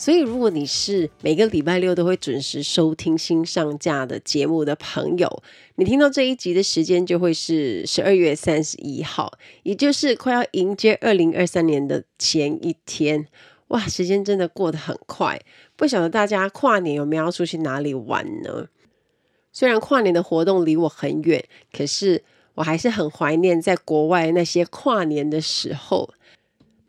所以，如果你是每个礼拜六都会准时收听新上架的节目的朋友，你听到这一集的时间就会是十二月三十一号，也就是快要迎接二零二三年的前一天。哇，时间真的过得很快。不晓得大家跨年有没有要出去哪里玩呢？虽然跨年的活动离我很远，可是我还是很怀念在国外那些跨年的时候。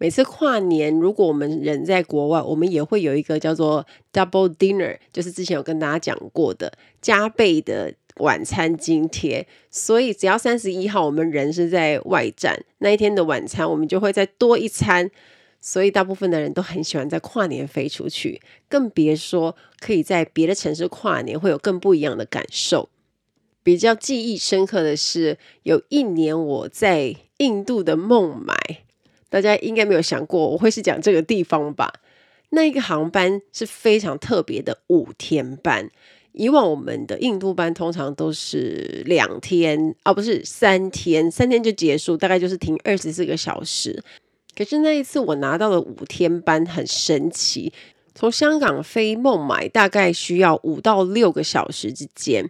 每次跨年，如果我们人在国外，我们也会有一个叫做 double dinner，就是之前有跟大家讲过的加倍的晚餐津贴。所以只要三十一号我们人是在外站，那一天的晚餐我们就会再多一餐。所以大部分的人都很喜欢在跨年飞出去，更别说可以在别的城市跨年，会有更不一样的感受。比较记忆深刻的是，有一年我在印度的孟买。大家应该没有想过我会是讲这个地方吧？那一个航班是非常特别的五天班。以往我们的印度班通常都是两天，而、哦、不是三天，三天就结束，大概就是停二十四个小时。可是那一次我拿到了五天班，很神奇。从香港飞孟买大概需要五到六个小时之间。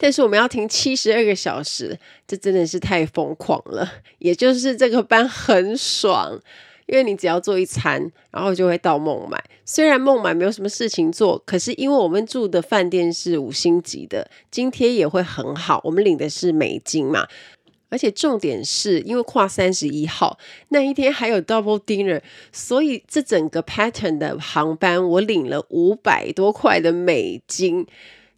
但是我们要停七十二个小时，这真的是太疯狂了。也就是这个班很爽，因为你只要做一餐，然后就会到孟买。虽然孟买没有什么事情做，可是因为我们住的饭店是五星级的，津贴也会很好。我们领的是美金嘛，而且重点是因为跨三十一号那一天还有 double dinner，所以这整个 pattern 的航班我领了五百多块的美金。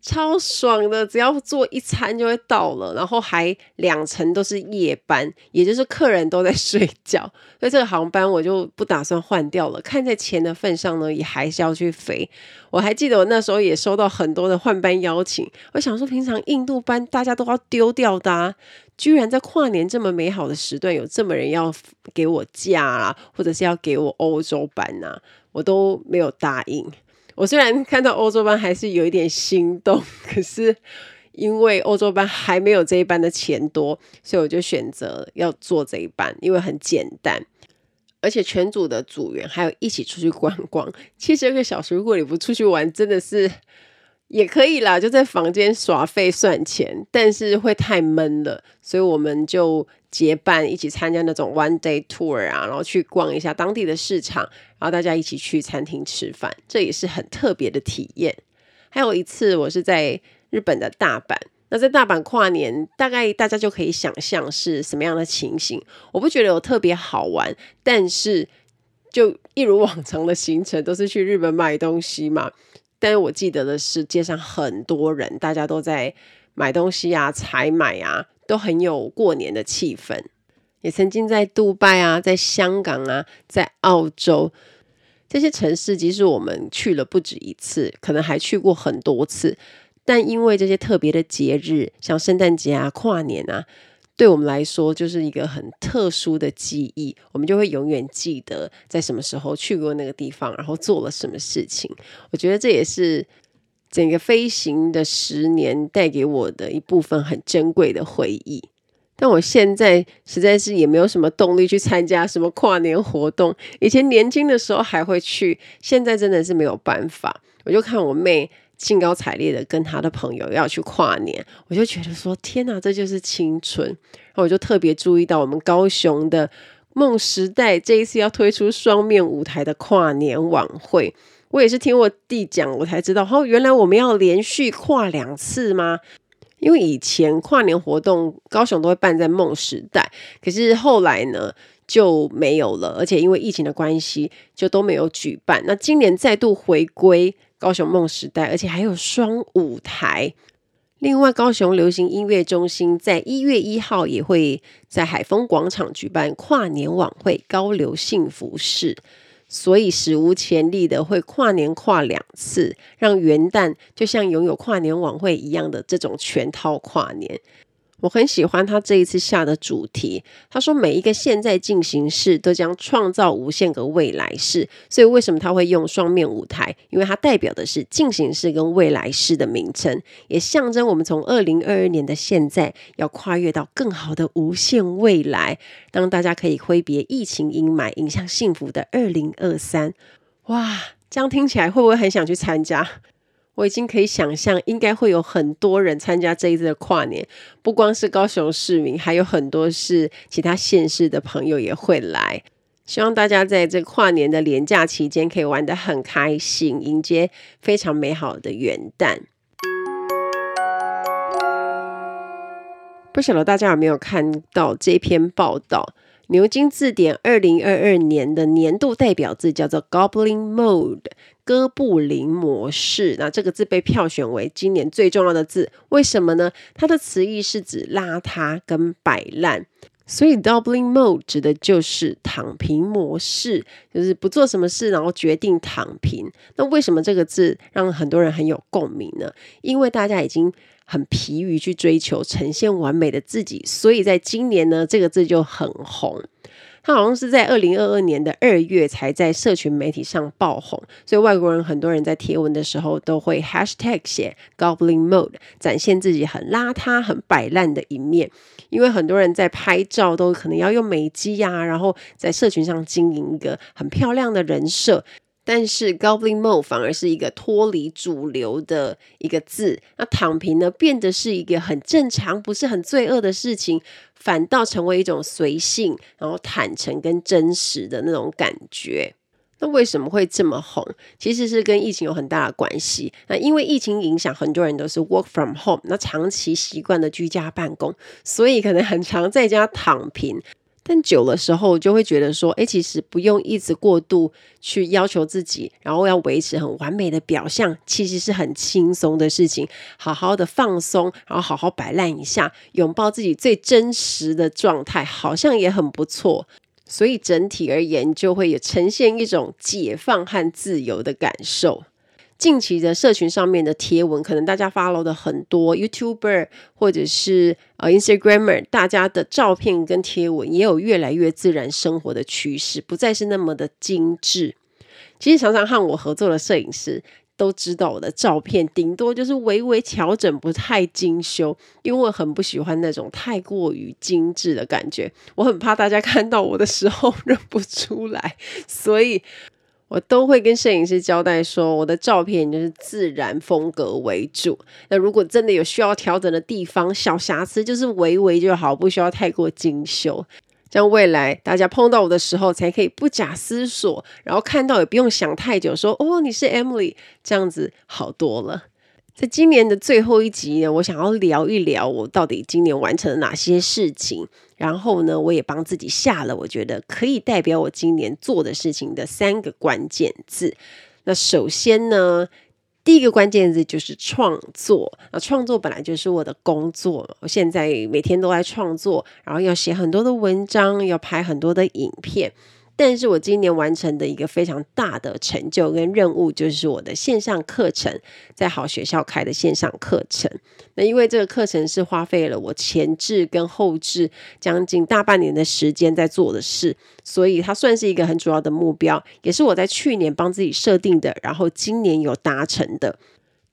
超爽的，只要做一餐就会到了，然后还两层都是夜班，也就是客人都在睡觉，所以这个航班我就不打算换掉了。看在钱的份上呢，也还是要去飞。我还记得我那时候也收到很多的换班邀请，我想说平常印度班大家都要丢掉的啊，居然在跨年这么美好的时段有这么人要给我假啊，或者是要给我欧洲班啊，我都没有答应。我虽然看到欧洲班还是有一点心动，可是因为欧洲班还没有这一班的钱多，所以我就选择要做这一班，因为很简单，而且全组的组员还有一起出去观光，七十二个小时，如果你不出去玩，真的是。也可以啦，就在房间耍废算钱，但是会太闷了，所以我们就结伴一起参加那种 one day tour 啊，然后去逛一下当地的市场，然后大家一起去餐厅吃饭，这也是很特别的体验。还有一次，我是在日本的大阪，那在大阪跨年，大概大家就可以想象是什么样的情形。我不觉得有特别好玩，但是就一如往常的行程，都是去日本买东西嘛。但是我记得的是，街上很多人，大家都在买东西啊、采买啊，都很有过年的气氛。也曾经在杜拜啊、在香港啊、在澳洲这些城市，即使我们去了不止一次，可能还去过很多次，但因为这些特别的节日，像圣诞节啊、跨年啊。对我们来说，就是一个很特殊的记忆，我们就会永远记得在什么时候去过那个地方，然后做了什么事情。我觉得这也是整个飞行的十年带给我的一部分很珍贵的回忆。但我现在实在是也没有什么动力去参加什么跨年活动，以前年轻的时候还会去，现在真的是没有办法。我就看我妹。兴高采烈的跟她的朋友要去跨年，我就觉得说天哪，这就是青春。然后我就特别注意到我们高雄的梦时代这一次要推出双面舞台的跨年晚会，我也是听我弟讲，我才知道哦，原来我们要连续跨两次吗？因为以前跨年活动高雄都会办在梦时代，可是后来呢就没有了，而且因为疫情的关系就都没有举办。那今年再度回归。高雄梦时代，而且还有双舞台。另外，高雄流行音乐中心在一月一号也会在海丰广场举办跨年晚会——高流幸福式。所以史无前例的会跨年跨两次，让元旦就像拥有跨年晚会一样的这种全套跨年。我很喜欢他这一次下的主题。他说，每一个现在进行式都将创造无限个未来式。所以为什么他会用双面舞台？因为它代表的是进行式跟未来式的名称，也象征我们从二零二二年的现在要跨越到更好的无限未来。当大家可以挥别疫情阴霾，迎向幸福的二零二三。哇，这样听起来会不会很想去参加？我已经可以想象，应该会有很多人参加这一次的跨年，不光是高雄市民，还有很多是其他县市的朋友也会来。希望大家在这跨年的连假期间可以玩得很开心，迎接非常美好的元旦。不晓得大家有没有看到这篇报道？牛津字典二零二二年的年度代表字叫做 Goblin Mode，哥布林模式。那这个字被票选为今年最重要的字，为什么呢？它的词义是指邋遢跟摆烂，所以 Goblin Mode 指的就是躺平模式，就是不做什么事，然后决定躺平。那为什么这个字让很多人很有共鸣呢？因为大家已经很疲于去追求呈现完美的自己，所以在今年呢，这个字就很红。它好像是在二零二二年的二月才在社群媒体上爆红，所以外国人很多人在贴文的时候都会 hashtag 写 Goblin Mode，展现自己很邋遢、很摆烂的一面。因为很多人在拍照都可能要用美肌呀、然后在社群上经营一个很漂亮的人设。但是 Goblin Mode 反而是一个脱离主流的一个字，那躺平呢，变得是一个很正常，不是很罪恶的事情，反倒成为一种随性，然后坦诚跟真实的那种感觉。那为什么会这么红？其实是跟疫情有很大的关系。那因为疫情影响，很多人都是 work from home，那长期习惯的居家办公，所以可能很常在家躺平。但久了时候，就会觉得说，哎，其实不用一直过度去要求自己，然后要维持很完美的表象，其实是很轻松的事情。好好的放松，然后好好摆烂一下，拥抱自己最真实的状态，好像也很不错。所以整体而言，就会有呈现一种解放和自由的感受。近期的社群上面的贴文，可能大家 follow 的很多 YouTuber 或者是呃 Instagramer，大家的照片跟贴文也有越来越自然生活的趋势，不再是那么的精致。其实常常和我合作的摄影师都知道，我的照片顶多就是微微调整，不太精修，因为我很不喜欢那种太过于精致的感觉，我很怕大家看到我的时候 认不出来，所以。我都会跟摄影师交代说，我的照片就是自然风格为主。那如果真的有需要调整的地方，小瑕疵就是微微就好，不需要太过精修。这样未来大家碰到我的时候，才可以不假思索，然后看到也不用想太久，说哦，你是 Emily，这样子好多了。在今年的最后一集呢，我想要聊一聊我到底今年完成了哪些事情。然后呢，我也帮自己下了我觉得可以代表我今年做的事情的三个关键字。那首先呢，第一个关键字就是创作。那创作本来就是我的工作，我现在每天都在创作，然后要写很多的文章，要拍很多的影片。但是我今年完成的一个非常大的成就跟任务，就是我的线上课程，在好学校开的线上课程。那因为这个课程是花费了我前置跟后置将近大半年的时间在做的事，所以它算是一个很主要的目标，也是我在去年帮自己设定的，然后今年有达成的。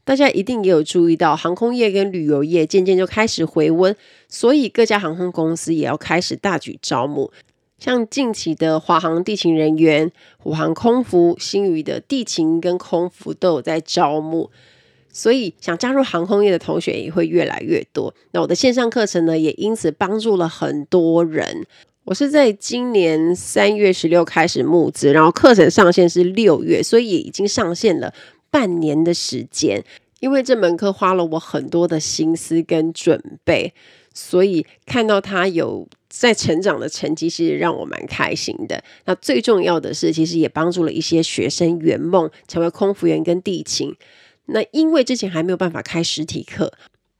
大家一定也有注意到，航空业跟旅游业渐渐就开始回温，所以各家航空公司也要开始大举招募。像近期的华航地勤人员、虎航空服、新宇的地勤跟空服都有在招募，所以想加入航空业的同学也会越来越多。那我的线上课程呢，也因此帮助了很多人。我是在今年三月十六开始募资，然后课程上线是六月，所以也已经上线了半年的时间。因为这门课花了我很多的心思跟准备，所以看到他有。在成长的成绩是让我蛮开心的。那最重要的是，其实也帮助了一些学生圆梦，成为空服员跟地勤。那因为之前还没有办法开实体课，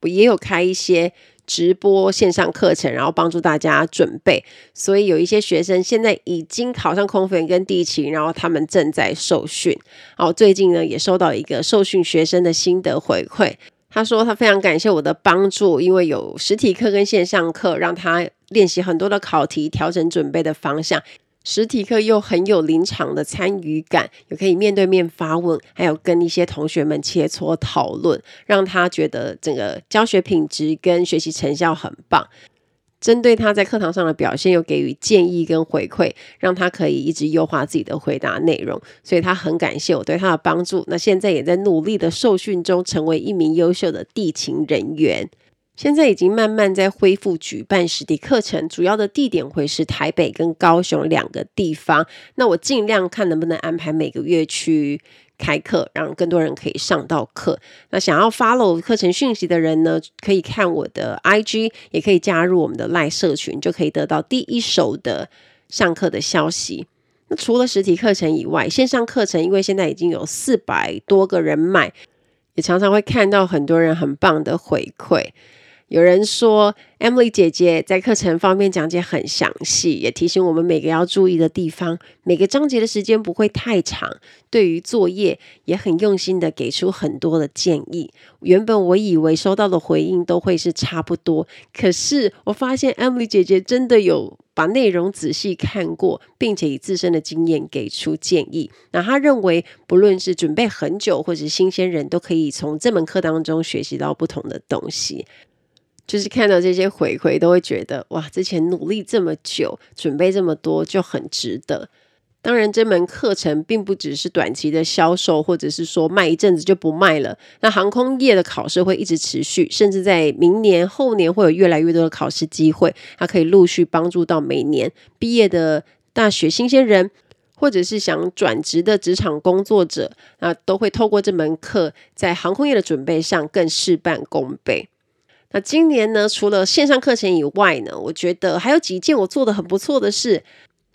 我也有开一些直播线上课程，然后帮助大家准备。所以有一些学生现在已经考上空服员跟地勤，然后他们正在受训。然后最近呢，也收到一个受训学生的心得回馈。他说他非常感谢我的帮助，因为有实体课跟线上课，让他练习很多的考题，调整准备的方向。实体课又很有临场的参与感，也可以面对面发问，还有跟一些同学们切磋讨论，让他觉得整个教学品质跟学习成效很棒。针对他在课堂上的表现，又给予建议跟回馈，让他可以一直优化自己的回答内容。所以他很感谢我对他的帮助。那现在也在努力的受训中，成为一名优秀的地勤人员。现在已经慢慢在恢复举办实体课程，主要的地点会是台北跟高雄两个地方。那我尽量看能不能安排每个月去开课，让更多人可以上到课。那想要 follow 课程讯息的人呢，可以看我的 IG，也可以加入我们的 LINE 社群，就可以得到第一手的上课的消息。那除了实体课程以外，线上课程因为现在已经有四百多个人买，也常常会看到很多人很棒的回馈。有人说，Emily 姐姐在课程方面讲解很详细，也提醒我们每个要注意的地方。每个章节的时间不会太长，对于作业也很用心的给出很多的建议。原本我以为收到的回应都会是差不多，可是我发现 Emily 姐姐真的有把内容仔细看过，并且以自身的经验给出建议。那她认为，不论是准备很久或者新鲜人，都可以从这门课当中学习到不同的东西。就是看到这些回馈，都会觉得哇，之前努力这么久，准备这么多，就很值得。当然，这门课程并不只是短期的销售，或者是说卖一阵子就不卖了。那航空业的考试会一直持续，甚至在明年、后年会有越来越多的考试机会，它可以陆续帮助到每年毕业的大学新鲜人，或者是想转职的职场工作者，那都会透过这门课，在航空业的准备上更事半功倍。那今年呢，除了线上课程以外呢，我觉得还有几件我做得很不错的事。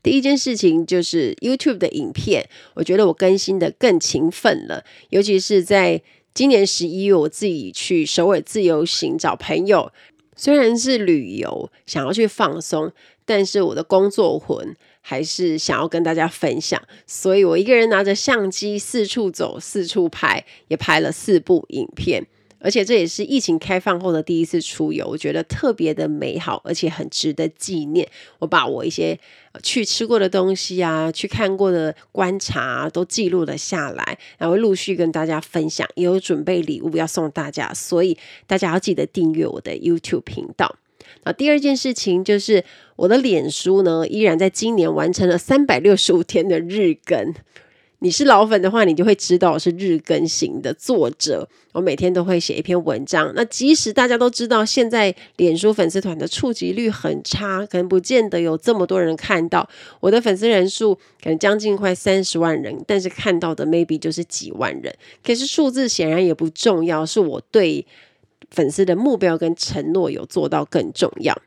第一件事情就是 YouTube 的影片，我觉得我更新的更勤奋了。尤其是在今年十一月，我自己去首尔自由行找朋友，虽然是旅游，想要去放松，但是我的工作魂还是想要跟大家分享。所以我一个人拿着相机四处走，四处拍，也拍了四部影片。而且这也是疫情开放后的第一次出游，我觉得特别的美好，而且很值得纪念。我把我一些去吃过的东西啊，去看过的观察，都记录了下来，然后陆续跟大家分享，也有准备礼物要送大家，所以大家要记得订阅我的 YouTube 频道。那第二件事情就是我的脸书呢，依然在今年完成了三百六十五天的日更。你是老粉的话，你就会知道我是日更型的作者。我每天都会写一篇文章。那即使大家都知道现在脸书粉丝团的触及率很差，可能不见得有这么多人看到我的粉丝人数，可能将近快三十万人，但是看到的 maybe 就是几万人。可是数字显然也不重要，是我对粉丝的目标跟承诺有做到更重要。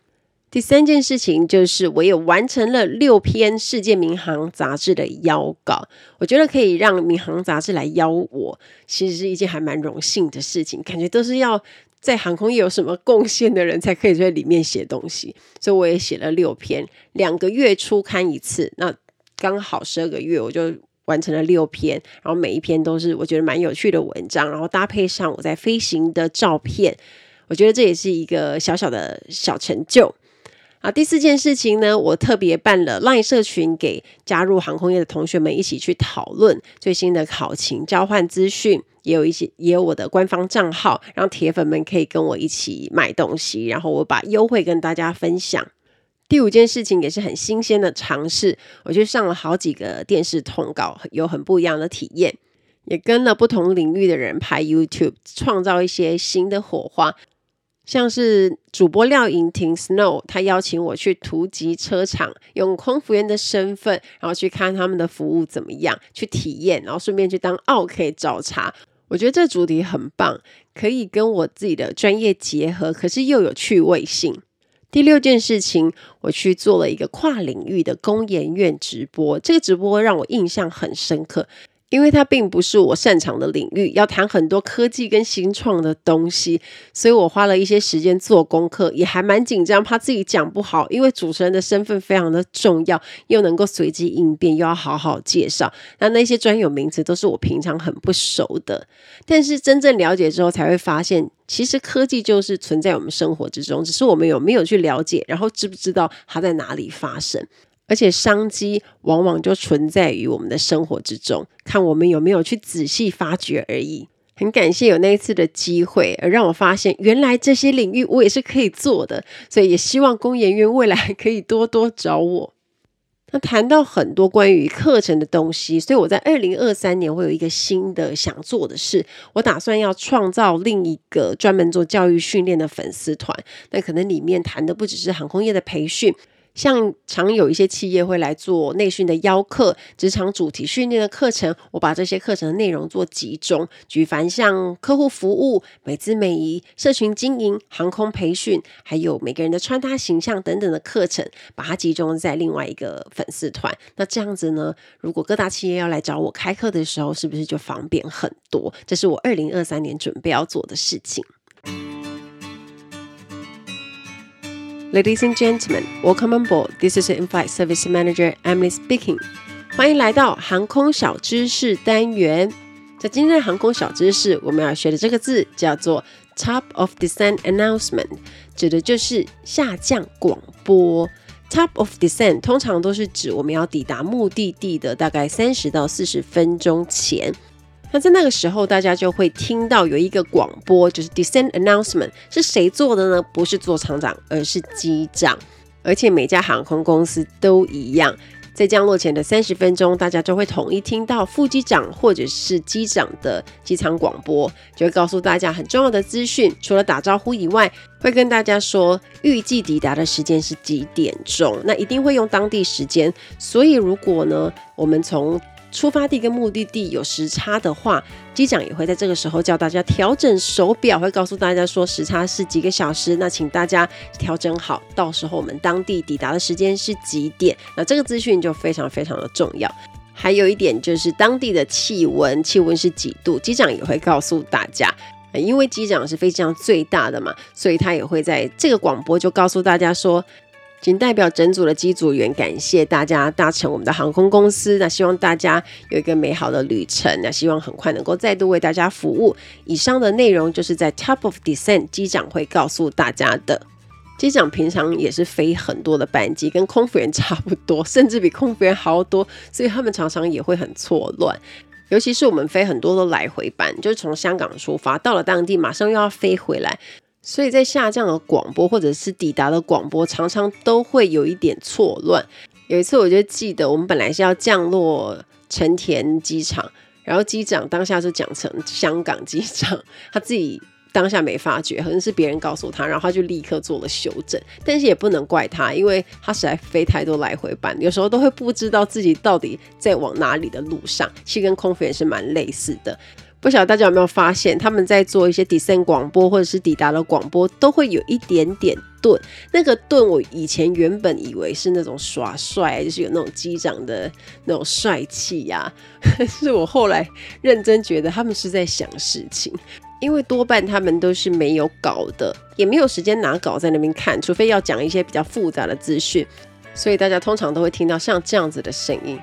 第三件事情就是，我也完成了六篇世界民航杂志的邀稿。我觉得可以让民航杂志来邀我，其实是一件还蛮荣幸的事情。感觉都是要在航空业有什么贡献的人才可以在里面写东西，所以我也写了六篇，两个月出刊一次，那刚好十二个月我就完成了六篇，然后每一篇都是我觉得蛮有趣的文章，然后搭配上我在飞行的照片，我觉得这也是一个小小的小成就。啊，第四件事情呢，我特别办了 LINE 社群，给加入航空业的同学们一起去讨论最新的考勤交换资讯，也有一些也有我的官方账号，让铁粉们可以跟我一起买东西，然后我把优惠跟大家分享。第五件事情也是很新鲜的尝试，我去上了好几个电视通告，有很不一样的体验，也跟了不同领域的人拍 YouTube，创造一些新的火花。像是主播廖莹婷 Snow，他邀请我去突击车厂，用空服员的身份，然后去看他们的服务怎么样，去体验，然后顺便去当奥客找茬。我觉得这主题很棒，可以跟我自己的专业结合，可是又有趣味性。第六件事情，我去做了一个跨领域的公研院直播，这个直播让我印象很深刻。因为它并不是我擅长的领域，要谈很多科技跟新创的东西，所以我花了一些时间做功课，也还蛮紧张，怕自己讲不好。因为主持人的身份非常的重要，又能够随机应变，又要好好介绍。那那些专有名词都是我平常很不熟的，但是真正了解之后，才会发现，其实科技就是存在我们生活之中，只是我们有没有去了解，然后知不知道它在哪里发生。而且商机往往就存在于我们的生活之中，看我们有没有去仔细发掘而已。很感谢有那一次的机会，而让我发现原来这些领域我也是可以做的。所以也希望工研院未来可以多多找我。那谈到很多关于课程的东西，所以我在二零二三年会有一个新的想做的事，我打算要创造另一个专门做教育训练的粉丝团。那可能里面谈的不只是航空业的培训。像常有一些企业会来做内训的邀课、职场主题训练的课程，我把这些课程的内容做集中，举凡像客户服务、美姿美仪、社群经营、航空培训，还有每个人的穿搭形象等等的课程，把它集中在另外一个粉丝团。那这样子呢，如果各大企业要来找我开课的时候，是不是就方便很多？这是我二零二三年准备要做的事情。Ladies and gentlemen, welcome on board. This is the in-flight service manager Emily speaking. 欢迎来到航空小知识单元。在今天的航空小知识，我们要学的这个字叫做 “top of descent announcement”，指的就是下降广播。Top of descent 通常都是指我们要抵达目的地的大概三十到四十分钟前。那在那个时候，大家就会听到有一个广播，就是 descent announcement，是谁做的呢？不是做厂长，而是机长。而且每家航空公司都一样，在降落前的三十分钟，大家就会统一听到副机长或者是机长的机场广播，就会告诉大家很重要的资讯。除了打招呼以外，会跟大家说预计抵达的时间是几点钟，那一定会用当地时间。所以如果呢，我们从出发地跟目的地有时差的话，机长也会在这个时候叫大家调整手表，会告诉大家说时差是几个小时，那请大家调整好，到时候我们当地抵达的时间是几点？那这个资讯就非常非常的重要。还有一点就是当地的气温，气温是几度，机长也会告诉大家。因为机长是飞机上最大的嘛，所以他也会在这个广播就告诉大家说。仅代表整组的机组员感谢大家搭乘我们的航空公司，那希望大家有一个美好的旅程，那希望很快能够再度为大家服务。以上的内容就是在 Top of Descent 机长会告诉大家的。机长平常也是飞很多的班机，跟空服员差不多，甚至比空服员好多，所以他们常常也会很错乱。尤其是我们飞很多的来回班，就是从香港出发，到了当地马上又要飞回来。所以在下降的广播或者是抵达的广播，常常都会有一点错乱。有一次我就记得，我们本来是要降落成田机场，然后机长当下就讲成香港机场，他自己当下没发觉，可能是别人告诉他，然后他就立刻做了修正。但是也不能怪他，因为他实在飞太多来回班，有时候都会不知道自己到底在往哪里的路上，其实跟空服员是蛮类似的。不晓得大家有没有发现，他们在做一些 descent 广播或者是抵达的广播，都会有一点点顿。那个顿，我以前原本以为是那种耍帅，就是有那种机长的那种帅气呀。但是我后来认真觉得，他们是在想事情，因为多半他们都是没有稿的，也没有时间拿稿在那边看，除非要讲一些比较复杂的资讯。所以大家通常都会听到像这样子的声音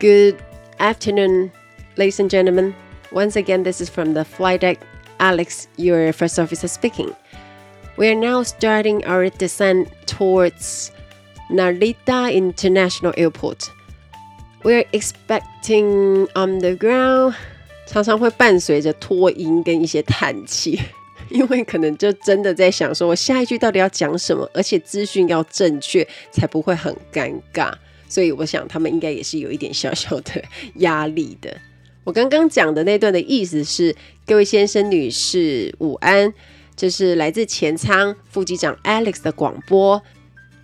：Good afternoon, ladies and gentlemen. Once again, this is from the flight deck. Alex, your first officer speaking. We are now starting our descent towards Narita International Airport. We are expecting on the ground. 常常会伴随着拖音跟一些叹气，因为可能就真的在想说，我下一句到底要讲什么，而且资讯要正确，才不会很尴尬。所以我想他们应该也是有一点小小的压力的。 我刚刚讲的那段的意思是，各位先生、女士，午安，这是来自前舱副机长 Alex 的广播。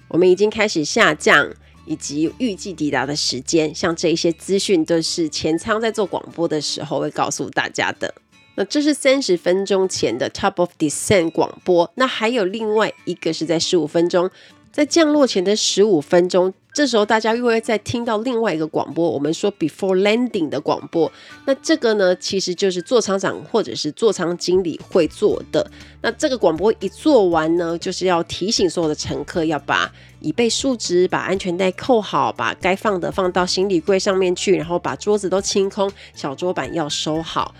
我们已经开始下降，以及预计抵达的时间，像这一些资讯都是前舱在做广播的时候会告诉大家的。那这是三十分钟前的 Top of Descent 广播，那还有另外一个是在十五分钟。在降落前的十五分钟。这时候大家又会再听到另外一个广播，我们说 before landing 的广播。那这个呢，其实就是座舱长或者是座舱经理会做的。那这个广播一做完呢，就是要提醒所有的乘客要把椅背竖直，把安全带扣好，把该放的放到行李柜上面去，然后把桌子都清空，小桌板要收好。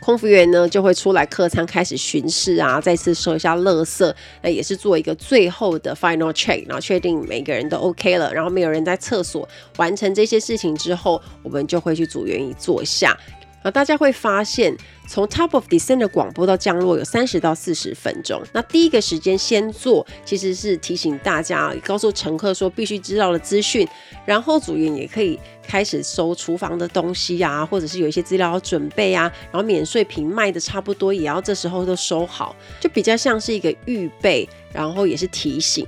空服员呢就会出来客舱开始巡视啊，再次收一下垃圾，那也是做一个最后的 final check，然后确定每个人都 OK 了，然后没有人在厕所。完成这些事情之后，我们就会去组员椅坐下。啊，大家会发现，从 Top of Descent 的广播到降落有三十到四十分钟。那第一个时间先做，其实是提醒大家，告诉乘客说必须知道的资讯。然后组员也可以开始收厨房的东西啊，或者是有一些资料要准备啊。然后免税品卖的差不多，也要这时候都收好，就比较像是一个预备，然后也是提醒。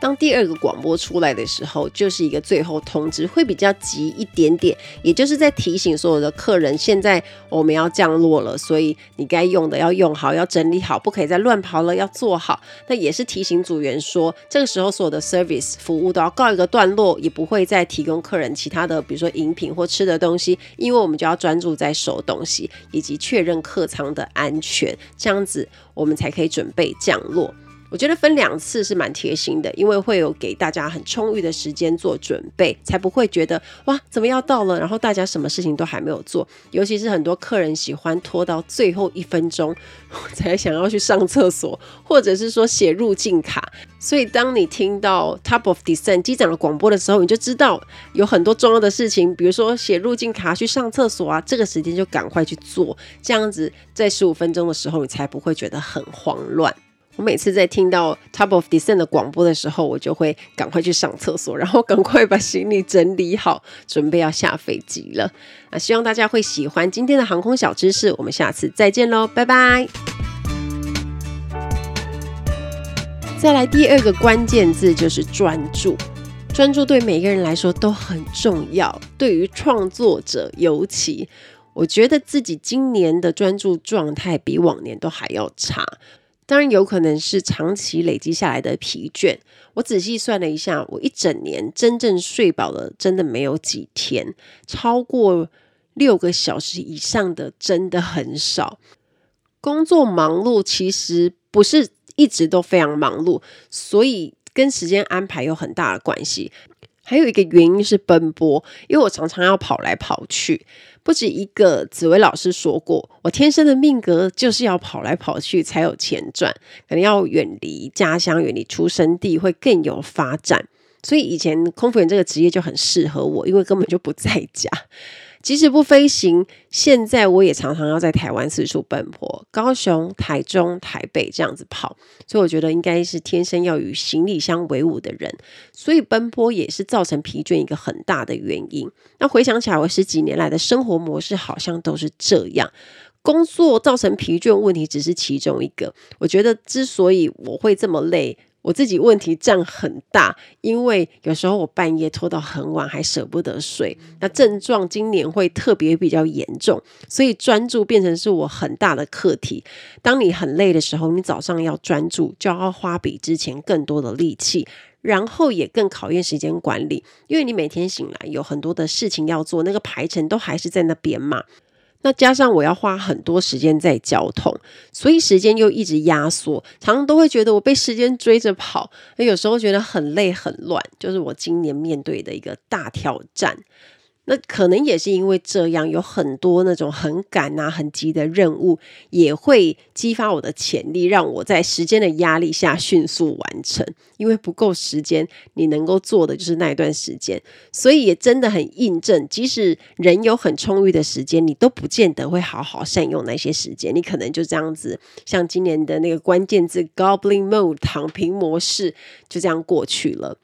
当第二个广播出来的时候，就是一个最后通知，会比较急一点点，也就是在提醒所有的客人，现在我们要降落了，所以你该用的要用好，要整理好，不可以再乱跑了，要做好。那也是提醒组员说，这个时候所有的 service 服务都要告一个段落，也不会再提供客人其他的，比如说饮品或吃的东西，因为我们就要专注在收东西以及确认客舱的安全，这样子我们才可以准备降落。我觉得分两次是蛮贴心的，因为会有给大家很充裕的时间做准备，才不会觉得哇，怎么要到了，然后大家什么事情都还没有做。尤其是很多客人喜欢拖到最后一分钟 才想要去上厕所，或者是说写入境卡。所以当你听到 Top of Descent 机长的广播的时候，你就知道有很多重要的事情，比如说写入境卡、去上厕所啊，这个时间就赶快去做，这样子在十五分钟的时候，你才不会觉得很慌乱。我每次在听到 Top of Descent 的广播的时候，我就会赶快去上厕所，然后赶快把行李整理好，准备要下飞机了。那希望大家会喜欢今天的航空小知识，我们下次再见喽，拜拜。再来第二个关键字就是专注，专注对每个人来说都很重要，对于创作者尤其，我觉得自己今年的专注状态比往年都还要差。当然有可能是长期累积下来的疲倦。我仔细算了一下，我一整年真正睡饱了，真的没有几天，超过六个小时以上的真的很少。工作忙碌其实不是一直都非常忙碌，所以跟时间安排有很大的关系。还有一个原因是奔波，因为我常常要跑来跑去。不止一个紫薇老师说过，我天生的命格就是要跑来跑去才有钱赚，可能要远离家乡、远离出生地会更有发展。所以以前空服员这个职业就很适合我，因为根本就不在家。即使不飞行，现在我也常常要在台湾四处奔波，高雄、台中、台北这样子跑，所以我觉得应该是天生要与行李箱为伍的人，所以奔波也是造成疲倦一个很大的原因。那回想起来，我十几年来的生活模式好像都是这样，工作造成疲倦问题只是其中一个。我觉得之所以我会这么累。我自己问题占很大，因为有时候我半夜拖到很晚还舍不得睡，那症状今年会特别比较严重，所以专注变成是我很大的课题。当你很累的时候，你早上要专注，就要花比之前更多的力气，然后也更考验时间管理，因为你每天醒来有很多的事情要做，那个排程都还是在那边嘛。那加上我要花很多时间在交通，所以时间又一直压缩，常常都会觉得我被时间追着跑，有时候觉得很累很乱，就是我今年面对的一个大挑战。那可能也是因为这样，有很多那种很赶啊、很急的任务，也会激发我的潜力，让我在时间的压力下迅速完成。因为不够时间，你能够做的就是那一段时间，所以也真的很印证，即使人有很充裕的时间，你都不见得会好好善用那些时间。你可能就这样子，像今年的那个关键字 “Goblin Mode” 躺平模式，就这样过去了。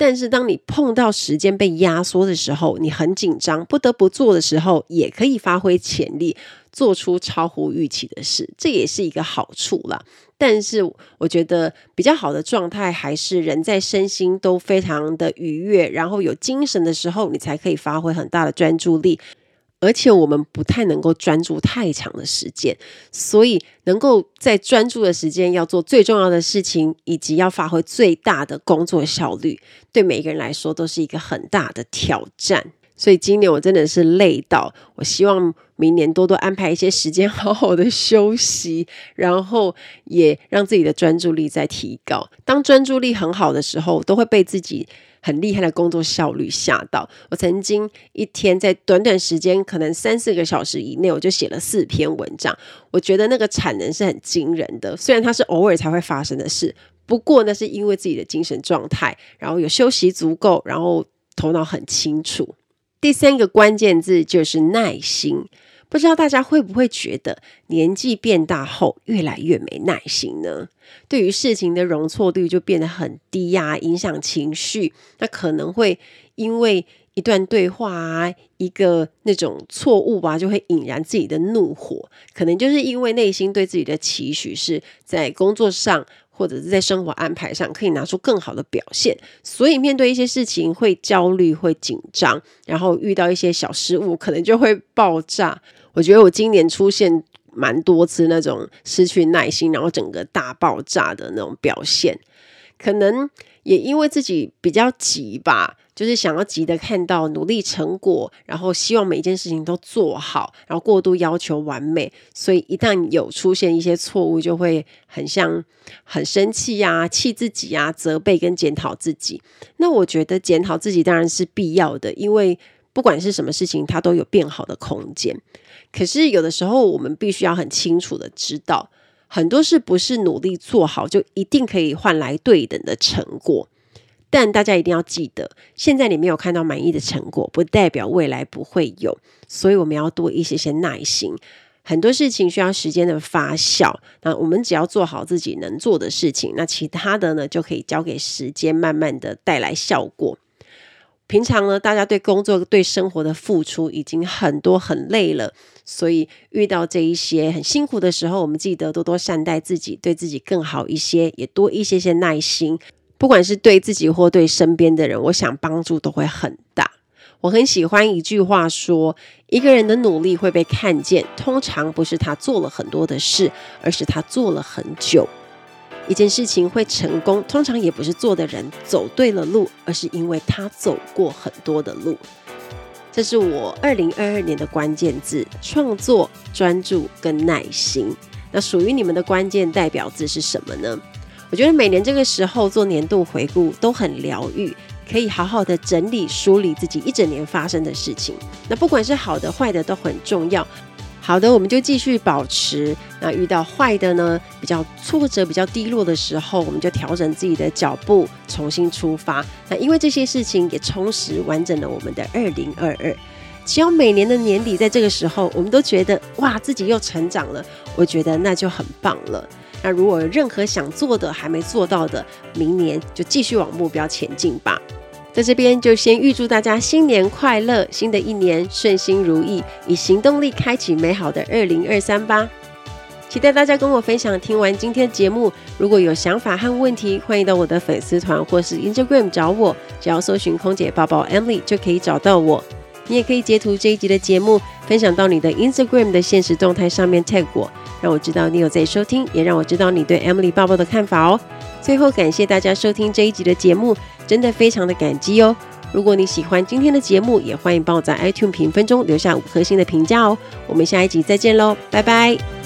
但是当你碰到时间被压缩的时候，你很紧张，不得不做的时候，也可以发挥潜力，做出超乎预期的事，这也是一个好处啦。但是我觉得比较好的状态，还是人在身心都非常的愉悦，然后有精神的时候，你才可以发挥很大的专注力。而且我们不太能够专注太长的时间，所以能够在专注的时间要做最重要的事情，以及要发挥最大的工作效率，对每一个人来说都是一个很大的挑战。所以今年我真的是累到，我希望明年多多安排一些时间，好好的休息，然后也让自己的专注力再提高。当专注力很好的时候，都会被自己很厉害的工作效率吓到。我曾经一天在短短时间，可能三四个小时以内，我就写了四篇文章。我觉得那个产能是很惊人的，虽然它是偶尔才会发生的事，不过那是因为自己的精神状态，然后有休息足够，然后头脑很清楚。第三个关键字就是耐心，不知道大家会不会觉得年纪变大后越来越没耐心呢？对于事情的容错率就变得很低呀，影响情绪。那可能会因为一段对话啊，一个那种错误吧，就会引燃自己的怒火。可能就是因为内心对自己的期许是在工作上。或者是在生活安排上可以拿出更好的表现，所以面对一些事情会焦虑、会紧张，然后遇到一些小失误，可能就会爆炸。我觉得我今年出现蛮多次那种失去耐心，然后整个大爆炸的那种表现，可能也因为自己比较急吧。就是想要急的看到努力成果，然后希望每一件事情都做好，然后过度要求完美，所以一旦有出现一些错误，就会很像很生气呀、啊、气自己呀、啊、责备跟检讨自己。那我觉得检讨自己当然是必要的，因为不管是什么事情，它都有变好的空间。可是有的时候，我们必须要很清楚的知道，很多事不是努力做好就一定可以换来对等的成果。但大家一定要记得，现在你没有看到满意的成果，不代表未来不会有。所以我们要多一些些耐心。很多事情需要时间的发酵，那我们只要做好自己能做的事情，那其他的呢，就可以交给时间，慢慢的带来效果。平常呢，大家对工作、对生活的付出已经很多很累了，所以遇到这一些很辛苦的时候，我们记得多多善待自己，对自己更好一些，也多一些些耐心。不管是对自己或对身边的人，我想帮助都会很大。我很喜欢一句话说：一个人的努力会被看见，通常不是他做了很多的事，而是他做了很久。一件事情会成功，通常也不是做的人走对了路，而是因为他走过很多的路。这是我二零二二年的关键字：创作、专注跟耐心。那属于你们的关键代表字是什么呢？我觉得每年这个时候做年度回顾都很疗愈，可以好好的整理梳理自己一整年发生的事情。那不管是好的坏的都很重要。好的，我们就继续保持；那遇到坏的呢，比较挫折、比较低落的时候，我们就调整自己的脚步，重新出发。那因为这些事情也充实完整了我们的二零二二。只要每年的年底在这个时候，我们都觉得哇，自己又成长了，我觉得那就很棒了。那如果有任何想做的还没做到的，明年就继续往目标前进吧。在这边就先预祝大家新年快乐，新的一年顺心如意，以行动力开启美好的二零二三吧。期待大家跟我分享。听完今天节目，如果有想法和问题，欢迎到我的粉丝团或是 Instagram 找我，只要搜寻空姐报报 Emily 就可以找到我。你也可以截图这一集的节目，分享到你的 Instagram 的现实动态上面 tag 我，让我知道你有在收听，也让我知道你对 Emily 爸爸的看法哦。最后，感谢大家收听这一集的节目，真的非常的感激哦。如果你喜欢今天的节目，也欢迎帮我在 iTunes 评分中留下五颗星的评价哦。我们下一集再见喽，拜拜。